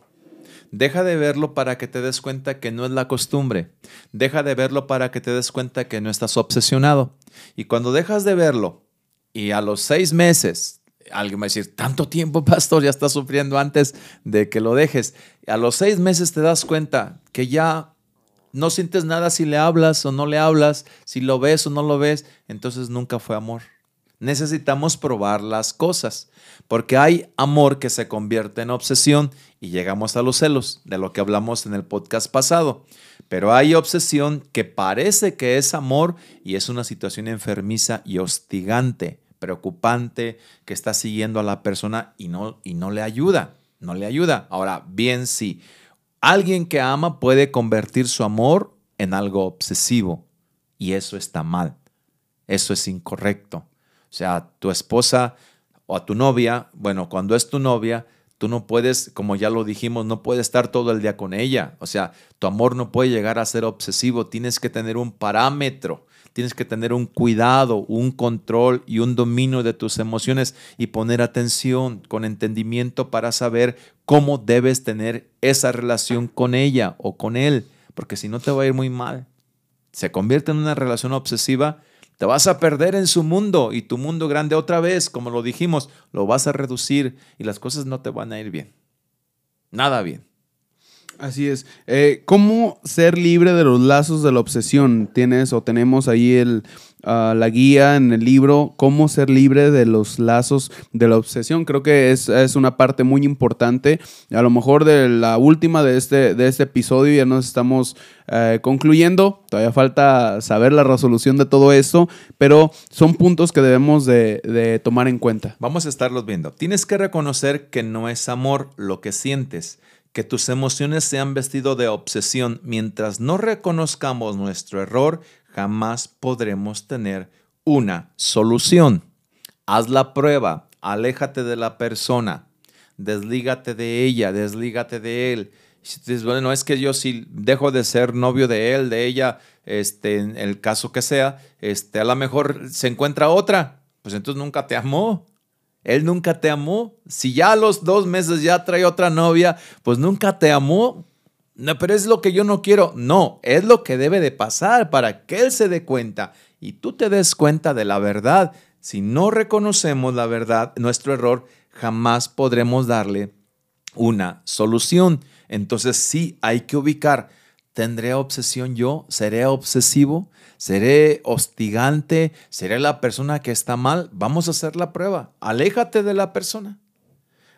Deja de verlo para que te des cuenta que no es la costumbre. Deja de verlo para que te des cuenta que no estás obsesionado. Y cuando dejas de verlo y a los seis meses, alguien va a decir, tanto tiempo, [LAUGHS] pastor, ya estás sufriendo antes de que lo dejes. A los seis meses te das cuenta que ya no sientes nada si le hablas o no le hablas, si lo ves o no lo ves, entonces nunca fue amor. Necesitamos probar las cosas, porque hay amor que se convierte en obsesión y llegamos a los celos, de lo que hablamos en el podcast pasado. Pero hay obsesión que parece que es amor y es una situación enfermiza y hostigante, preocupante, que está siguiendo a la persona y no, y no le ayuda, no le ayuda. Ahora, bien, sí, alguien que ama puede convertir su amor en algo obsesivo y eso está mal, eso es incorrecto. Sea, tu esposa o a tu novia, bueno, cuando es tu novia, tú no puedes, como ya lo dijimos, no puedes estar todo el día con ella. O sea, tu amor no puede llegar a ser obsesivo. Tienes que tener un parámetro, tienes que tener un cuidado, un control y un dominio de tus emociones y poner atención con entendimiento para saber cómo debes tener esa relación con ella o con él, porque si no te va a ir muy mal. Se convierte en una relación obsesiva te vas a perder en su mundo y tu mundo grande otra vez, como lo dijimos, lo vas a reducir y las cosas no te van a ir bien. Nada bien. Así es. Eh, ¿Cómo ser libre de los lazos de la obsesión? Tienes o tenemos ahí el, ah, la guía en el libro, ¿Cómo ser libre de los lazos de la obsesión? Creo que es, una parte muy importante. A lo mejor de la última de este, de este episodio ya nos estamos eh, concluyendo. Todavía falta saber la resolución de todo esto, pero son puntos que debemos de, de tomar en cuenta. Vamos a estarlos viendo. Tienes que reconocer que no es amor lo que sientes que tus emociones se han vestido de obsesión, mientras no reconozcamos nuestro error, jamás podremos tener una solución. Haz la prueba, aléjate de la persona, deslígate de ella, deslígate de él. Si dices, bueno, es que yo si dejo de ser novio de él, de ella, este, en el caso que sea, este, a lo mejor se encuentra otra, pues entonces nunca te amó. Él nunca te amó. Si ya a los dos meses ya trae otra novia, pues nunca te amó. No, pero es lo que yo no quiero. No, es lo que debe de pasar para que Él se dé cuenta y tú te des cuenta de la verdad. Si no reconocemos la verdad, nuestro error, jamás podremos darle una solución. Entonces sí hay que ubicar, ¿tendré obsesión yo? ¿Seré obsesivo? Seré hostigante, seré la persona que está mal. Vamos a hacer la prueba. Aléjate de la persona.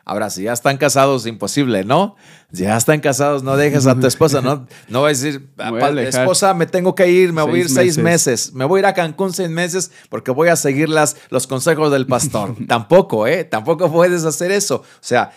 Ahora, si ya están casados, imposible, ¿no? Si ya están casados, no dejes a tu [LAUGHS] esposa, ¿no? No va a decir, esposa, me tengo que ir, me voy a ir seis meses. me voy a ir a Cancún seis meses porque voy a seguir las, los consejos del pastor. [LAUGHS] Tampoco, ¿eh? Tampoco puedes hacer eso. O sea,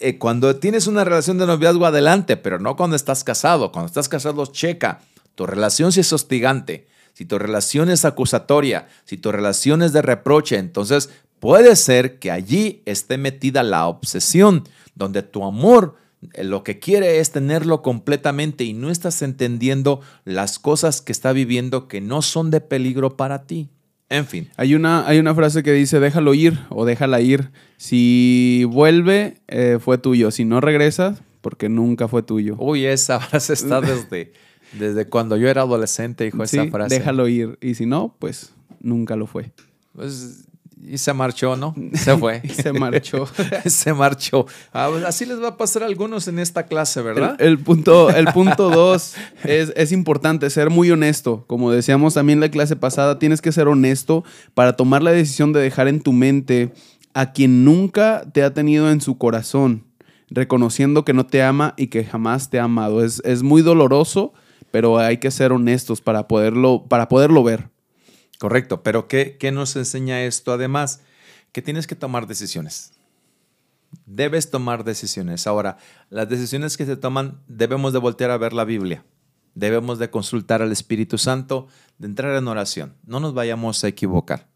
eh, cuando tienes una relación de noviazgo, adelante, pero no cuando estás casado. Cuando estás casado, checa. Tu relación si es hostigante, si tu relación es acusatoria, si tu relación es de reproche, entonces puede ser que allí esté metida la obsesión, donde tu amor eh, lo que quiere es tenerlo completamente y no estás entendiendo las cosas que está viviendo que no son de peligro para ti. En fin. Hay una, hay una frase que dice, déjalo ir o déjala ir. Si vuelve, eh, fue tuyo. Si no regresa, porque nunca fue tuyo. Uy, esa [LAUGHS] frase está [LAUGHS] desde... Desde cuando yo era adolescente dijo esa frase. Déjalo ir. Y si no, pues nunca lo fue. Pues, y se marchó, ¿no? Se fue. [LAUGHS] se marchó. [LAUGHS] se marchó. Ah, pues, así les va a pasar a algunos en esta clase, ¿verdad? El, punto, el punto dos es, es importante, ser muy honesto. Como decíamos también en la clase pasada, tienes que ser honesto para tomar la decisión de dejar en tu mente a quien nunca te ha tenido en su corazón, reconociendo que no te ama y que jamás te ha amado. Es, es muy doloroso pero hay que ser honestos para poderlo, para poderlo ver. Correcto, pero ¿qué, ¿qué nos enseña esto además? Que tienes que tomar decisiones. Debes tomar decisiones. Ahora, las decisiones que se toman debemos de voltear a ver la Biblia. Debemos de consultar al Espíritu Santo, de entrar en oración. No nos vayamos a equivocar.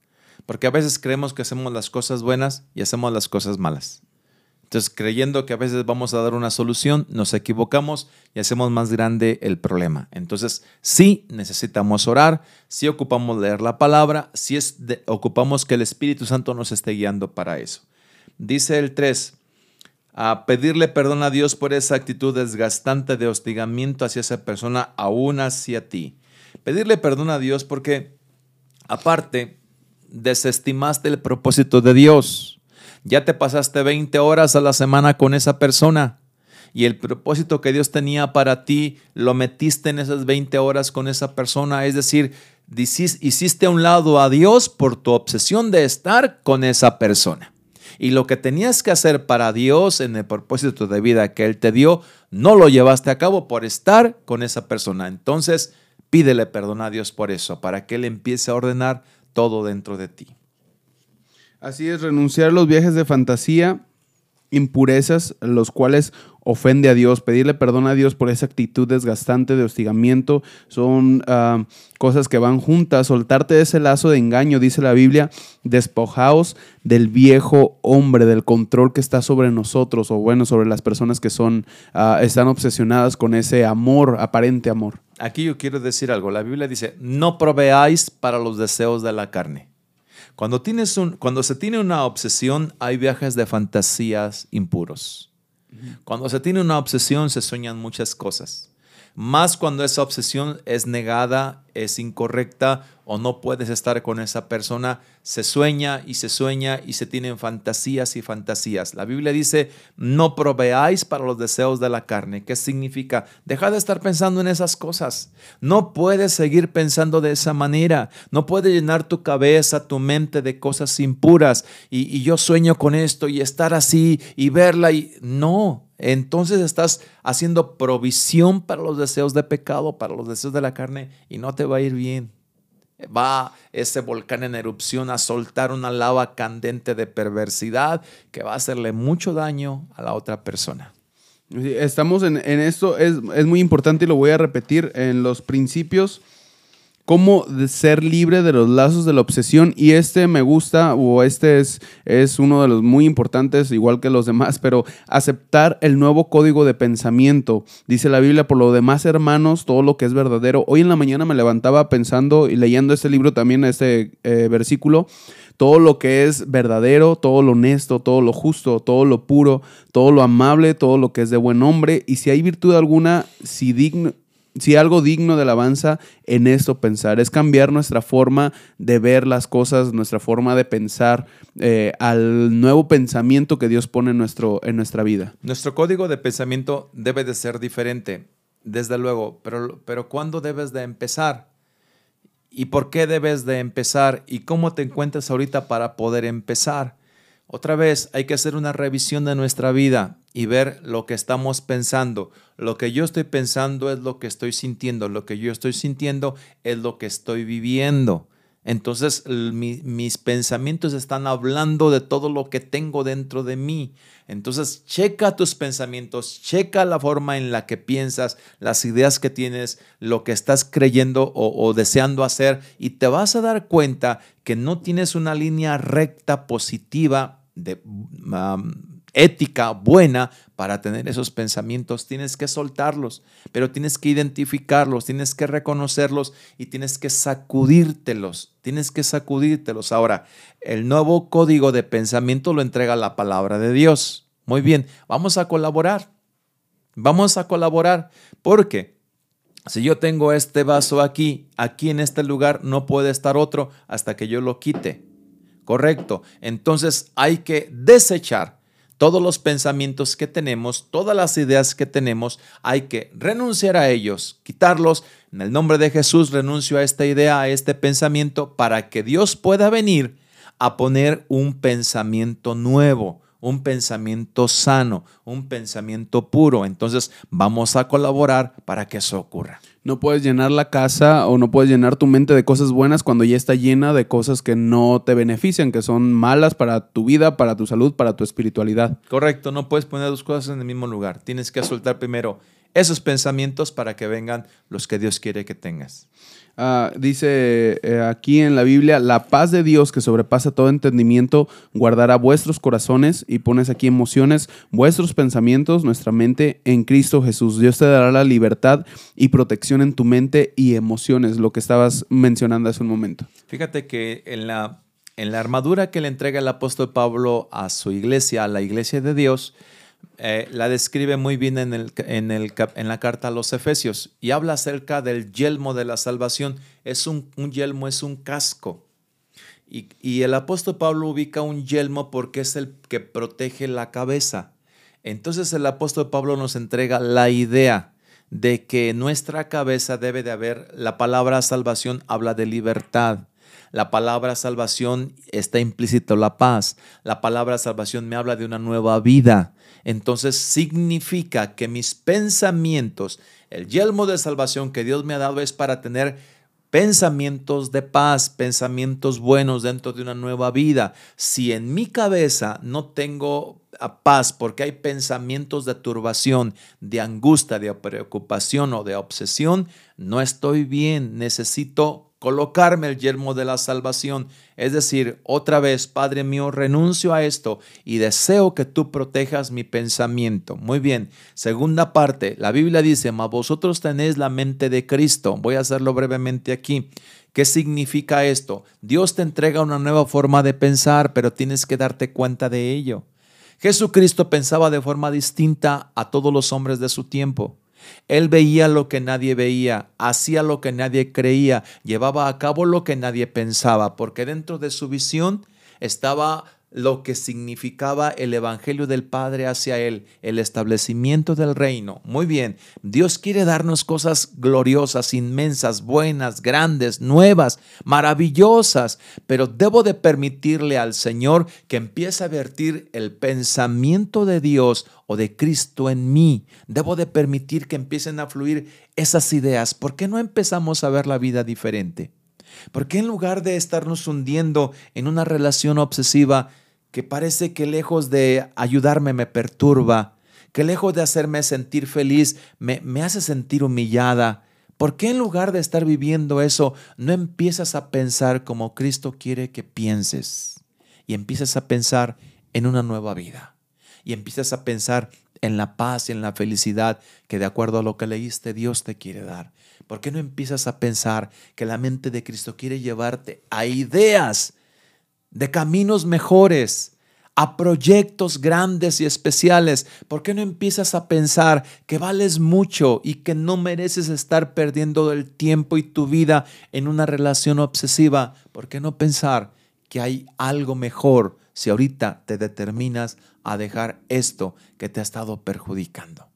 Porque a veces creemos que hacemos las cosas buenas y hacemos las cosas malas. Entonces, creyendo que a veces vamos a dar una solución, nos equivocamos y hacemos más grande el problema. Entonces, sí necesitamos orar, sí ocupamos leer la palabra, sí es ocupamos que el Espíritu Santo nos esté guiando para eso. Dice el 3, a pedirle perdón a Dios por esa actitud desgastante de hostigamiento hacia esa persona, aún hacia ti. Pedirle perdón a Dios porque, aparte, desestimaste el propósito de Dios. Ya te pasaste 20 horas a la semana con esa persona y el propósito que Dios tenía para ti lo metiste en esas 20 horas con esa persona. Es decir, hiciste a un lado a Dios por tu obsesión de estar con esa persona. Y lo que tenías que hacer para Dios en el propósito de vida que Él te dio, no lo llevaste a cabo por estar con esa persona. Entonces, pídele perdón a Dios por eso, para que Él empiece a ordenar todo dentro de ti. Así es, renunciar a los viajes de fantasía, impurezas, los cuales ofende a Dios, pedirle perdón a Dios por esa actitud desgastante de hostigamiento, son ah, cosas que van juntas. Soltarte de ese lazo de engaño, dice la Biblia, despojaos del viejo hombre, del control que está sobre nosotros, o bueno, sobre las personas que son, ah, están obsesionadas con ese amor, aparente amor. Aquí yo quiero decir algo. La Biblia dice, no proveáis para los deseos de la carne. Cuando, tienes un, cuando se tiene una obsesión, hay viajes de fantasías impuros. Cuando se tiene una obsesión se sueñan muchas cosas. Más cuando esa obsesión es negada, es incorrecta o no puedes estar con esa persona, se sueña y se sueña y se tienen fantasías y fantasías. La Biblia dice, no proveáis para los deseos de la carne. ¿Qué significa? Deja de estar pensando en esas cosas. No puedes seguir pensando de esa manera. No puedes llenar tu cabeza, tu mente de cosas impuras y, yo sueño con esto y estar así y verla y no. Entonces estás haciendo provisión para los deseos de pecado, para los deseos de la carne y no te va a ir bien. Va ese volcán en erupción a soltar una lava candente de perversidad que va a hacerle mucho daño a la otra persona. Estamos en, esto, es, es muy importante y lo voy a repetir, en los principios cómo ser libre de los lazos de la obsesión. Y este me gusta, o este es, es uno de los muy importantes, igual que los demás, [LAUGHS] pero aceptar el nuevo código de pensamiento. Dice la Biblia, por lo demás, hermanos, todo lo que es verdadero. Hoy en la mañana me levantaba pensando y leyendo este libro también, este eh, versículo todo lo que es verdadero, todo lo honesto, todo lo justo, todo lo puro, todo lo amable, todo lo que es de buen hombre, y si hay virtud alguna, si digno, si algo digno de alabanza en esto pensar, es cambiar nuestra forma de ver las cosas, nuestra forma de pensar eh, al nuevo pensamiento que Dios pone en, nuestro, en nuestra vida. Nuestro código de pensamiento debe de ser diferente, desde luego, pero, pero ¿cuándo debes de empezar? ¿Y por qué debes de empezar? ¿Y cómo te encuentras ahorita para poder empezar? Otra vez hay que hacer una revisión de nuestra vida y ver lo que estamos pensando. Lo que yo estoy pensando es lo que estoy sintiendo. Lo que yo estoy sintiendo es lo que estoy viviendo. Entonces mis pensamientos están hablando de todo lo que tengo dentro de mí. Entonces checa tus pensamientos, checa la forma en la que piensas, las ideas que tienes, lo que estás creyendo o, deseando hacer y te vas a dar cuenta que no tienes una línea recta positiva de ética buena para tener esos pensamientos, tienes que soltarlos, pero tienes que identificarlos, tienes que reconocerlos y tienes que sacudírtelos, tienes que sacudírtelos. Ahora, el nuevo código de pensamiento lo entrega la palabra de Dios. Muy bien, vamos a colaborar. Vamos a colaborar porque si yo tengo este vaso aquí, aquí en este lugar no puede estar otro hasta que yo lo quite. Correcto. Entonces hay que desechar todos los pensamientos que tenemos, todas las ideas que tenemos, hay que renunciar a ellos, quitarlos. En el nombre de Jesús renuncio a esta idea, a este pensamiento, para que Dios pueda venir a poner un pensamiento nuevo, un pensamiento sano, un pensamiento puro. Entonces vamos a colaborar para que eso ocurra. No puedes llenar la casa o no puedes llenar tu mente de cosas buenas cuando ya está llena de cosas que no te benefician, que son malas para tu vida, para tu salud, para tu espiritualidad. Correcto, no puedes poner dos cosas en el mismo lugar. Tienes que soltar primero esos pensamientos para que vengan los que Dios quiere que tengas. Ah, dice eh, aquí en la Biblia, la paz de Dios que sobrepasa todo entendimiento guardará vuestros corazones y pones aquí emociones, vuestros pensamientos, nuestra mente en Cristo Jesús. Dios te dará la libertad y protección en tu mente y emociones, lo que estabas mencionando hace un momento. Fíjate que en la, en la armadura que le entrega el apóstol Pablo a su iglesia, a la iglesia de Dios, eh, la describe muy bien en, el, en, el, en, la carta a los Efesios y habla acerca del yelmo de la salvación. Es un, un yelmo, es un casco. Y, y, el apóstol Pablo ubica un yelmo porque es el que protege la cabeza. Entonces el apóstol Pablo nos entrega la idea de que nuestra cabeza debe de haber, la palabra salvación habla de libertad. La palabra salvación está implícito la paz. La palabra salvación me habla de una nueva vida. Entonces significa que mis pensamientos, el yelmo de salvación que Dios me ha dado es para tener pensamientos de paz, pensamientos buenos dentro de una nueva vida. Si en mi cabeza no tengo paz porque hay pensamientos de turbación, de angustia, de preocupación o de obsesión, no estoy bien, necesito colocarme el yermo de la salvación. Es decir, otra vez, Padre mío, renuncio a esto y deseo que tú protejas mi pensamiento. Muy bien. Segunda parte, la Biblia dice, mas vosotros tenéis la mente de Cristo. Voy a hacerlo brevemente aquí. ¿Qué significa esto? Dios te entrega una nueva forma de pensar, pero tienes que darte cuenta de ello. Jesucristo pensaba de forma distinta a todos los hombres de su tiempo. Él veía lo que nadie veía, hacía lo que nadie creía, llevaba a cabo lo que nadie pensaba, porque dentro de su visión estaba lo que significaba el Evangelio del Padre hacia Él, el establecimiento del reino. Muy bien, Dios quiere darnos cosas gloriosas, inmensas, buenas, grandes, nuevas, maravillosas, pero debo de permitirle al Señor que empiece a vertir el pensamiento de Dios o de Cristo en mí. Debo de permitir que empiecen a fluir esas ideas. ¿Por qué no empezamos a ver la vida diferente? ¿Por qué en lugar de estarnos hundiendo en una relación obsesiva que parece que lejos de ayudarme me perturba, que lejos de hacerme sentir feliz me, me hace sentir humillada? ¿Por qué en lugar de estar viviendo eso no empiezas a pensar como Cristo quiere que pienses? Y empiezas a pensar en una nueva vida. Y empiezas a pensar en la paz y en la felicidad que de acuerdo a lo que leíste Dios te quiere dar. ¿Por qué no empiezas a pensar que la mente de Cristo quiere llevarte a ideas de caminos mejores, a proyectos grandes y especiales? ¿Por qué no empiezas a pensar que vales mucho y que no mereces estar perdiendo el tiempo y tu vida en una relación obsesiva? ¿Por qué no pensar que hay algo mejor si ahorita te determinas a dejar esto que te ha estado perjudicando?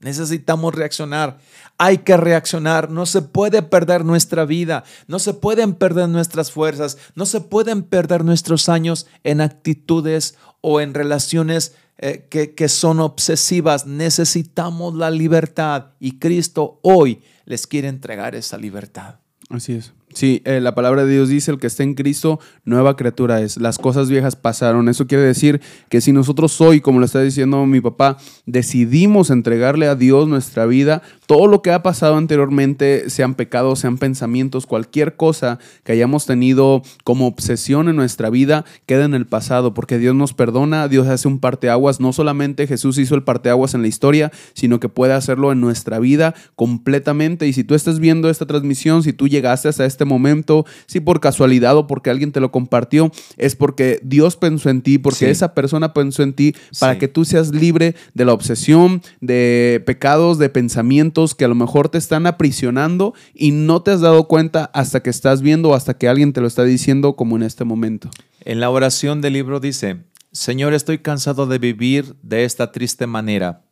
Necesitamos reaccionar. Hay que reaccionar. No se puede perder nuestra vida. No se pueden perder nuestras fuerzas. No se pueden perder nuestros años en actitudes o en relaciones eh, que, que son obsesivas. Necesitamos la libertad y Cristo hoy les quiere entregar esa libertad. Así es. Sí, eh, la palabra de Dios dice, el que está en Cristo, nueva criatura es. Las cosas viejas pasaron. Eso quiere decir que si nosotros hoy, como lo está diciendo mi papá, decidimos entregarle a Dios nuestra vida, todo lo que ha pasado anteriormente, sean pecados, sean pensamientos, cualquier cosa que hayamos tenido como obsesión en nuestra vida, queda en el pasado, porque Dios nos perdona, Dios hace un parteaguas. No solamente Jesús hizo el parteaguas en la historia, sino que puede hacerlo en nuestra vida completamente. Y si tú estás viendo esta transmisión, si tú llegaste hasta este momento, si por casualidad o porque alguien te lo compartió, es porque Dios pensó en ti, porque esa persona pensó en ti para que tú seas libre de la obsesión, de pecados, de pensamientos que a lo mejor te están aprisionando y no te has dado cuenta hasta que estás viendo o hasta que alguien te lo está diciendo como en este momento. En la oración del libro dice, Señor, estoy cansado de vivir de esta triste manera.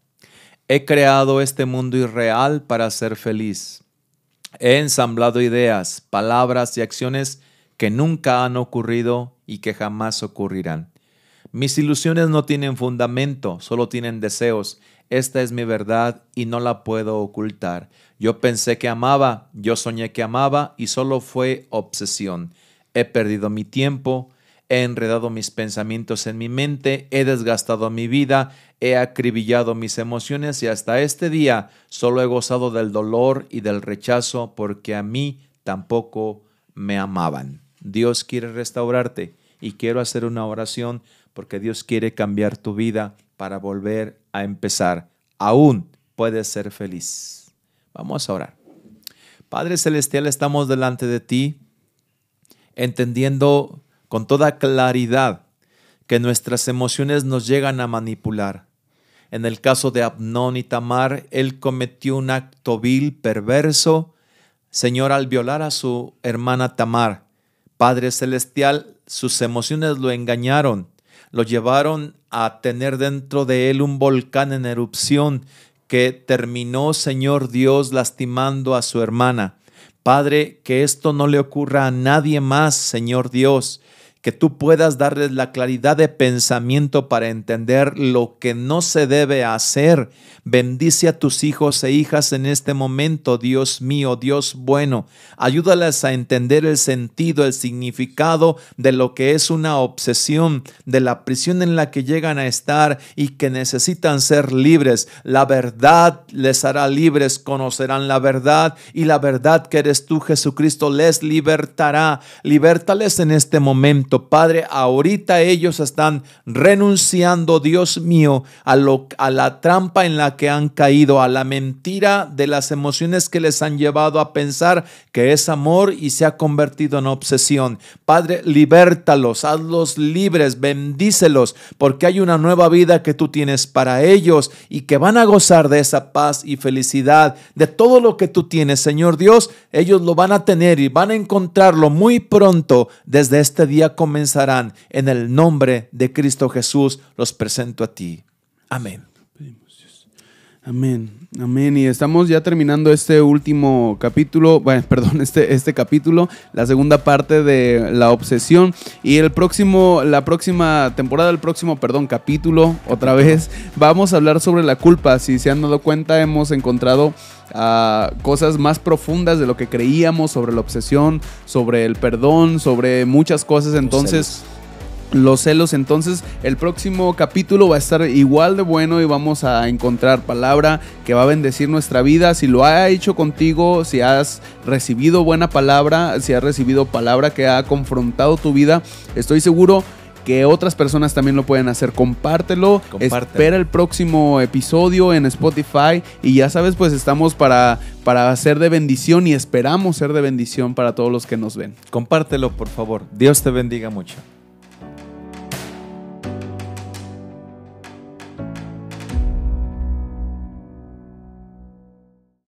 He creado este mundo irreal para ser feliz. He ensamblado ideas, palabras y acciones que nunca han ocurrido y que jamás ocurrirán. Mis ilusiones no tienen fundamento, solo tienen deseos esta es mi verdad y no la puedo ocultar. Yo pensé que amaba, yo soñé que amaba y solo fue obsesión. He perdido mi tiempo, he enredado mis pensamientos en mi mente, he desgastado mi vida, he acribillado mis emociones y hasta este día solo he gozado del dolor y del rechazo porque a mí tampoco me amaban. Dios quiere restaurarte y quiero hacer una oración porque Dios quiere cambiar tu vida para volver a empezar. Aún puedes ser feliz. Vamos a orar. Padre Celestial, estamos delante de ti, entendiendo con toda claridad que nuestras emociones nos llegan a manipular. En el caso de Abnón y Tamar, él cometió un acto vil, perverso, Señor, al violar a su hermana Tamar. Padre Celestial, sus emociones lo engañaron, lo llevaron a tener dentro de él un volcán en erupción que terminó, Señor Dios, lastimando a su hermana. Padre, que esto no le ocurra a nadie más, Señor Dios que tú puedas darles la claridad de pensamiento para entender lo que no se debe hacer. Bendice a tus hijos e hijas en este momento, Dios mío, Dios bueno. Ayúdales a entender el sentido, el significado de lo que es una obsesión, de la prisión en la que llegan a estar y que necesitan ser libres. La verdad les hará libres, conocerán la verdad y la verdad que eres tú, Jesucristo, les libertará. Libertales en este momento Padre, ahorita ellos están renunciando, Dios mío, a, a la trampa en la que han caído, a la mentira de las emociones que les han llevado a pensar que es amor y se ha convertido en obsesión. Padre, libértalos, hazlos libres, bendícelos, porque hay una nueva vida que tú tienes para ellos y que van a gozar de esa paz y felicidad, de todo lo que tú tienes, Señor Dios, ellos lo van a tener y van a encontrarlo muy pronto desde este día comenzarán. En el nombre de Cristo Jesús los presento a ti. Amén. Amén, amén. Y estamos ya terminando este último capítulo, bueno, [LAUGHS] perdón, este, este capítulo, la segunda parte de la obsesión. Y el próximo, la próxima temporada, el próximo, perdón, capítulo, otra vez, vamos a hablar sobre la culpa. Si se han dado cuenta, hemos encontrado a cosas más profundas de lo que creíamos sobre la obsesión, sobre el perdón, sobre muchas cosas. Entonces, los celos. Entonces, el próximo capítulo va a estar igual de bueno y vamos a encontrar palabra que va a bendecir nuestra vida. Si lo ha hecho contigo, si has recibido buena palabra, si has recibido palabra que ha confrontado tu vida, estoy seguro que otras personas también lo pueden hacer. Compártelo. Espera el próximo episodio en Spotify. Y ya sabes, pues estamos para, para ser de bendición y esperamos ser de bendición para todos los que nos ven. Compártelo, por favor. Dios te bendiga mucho.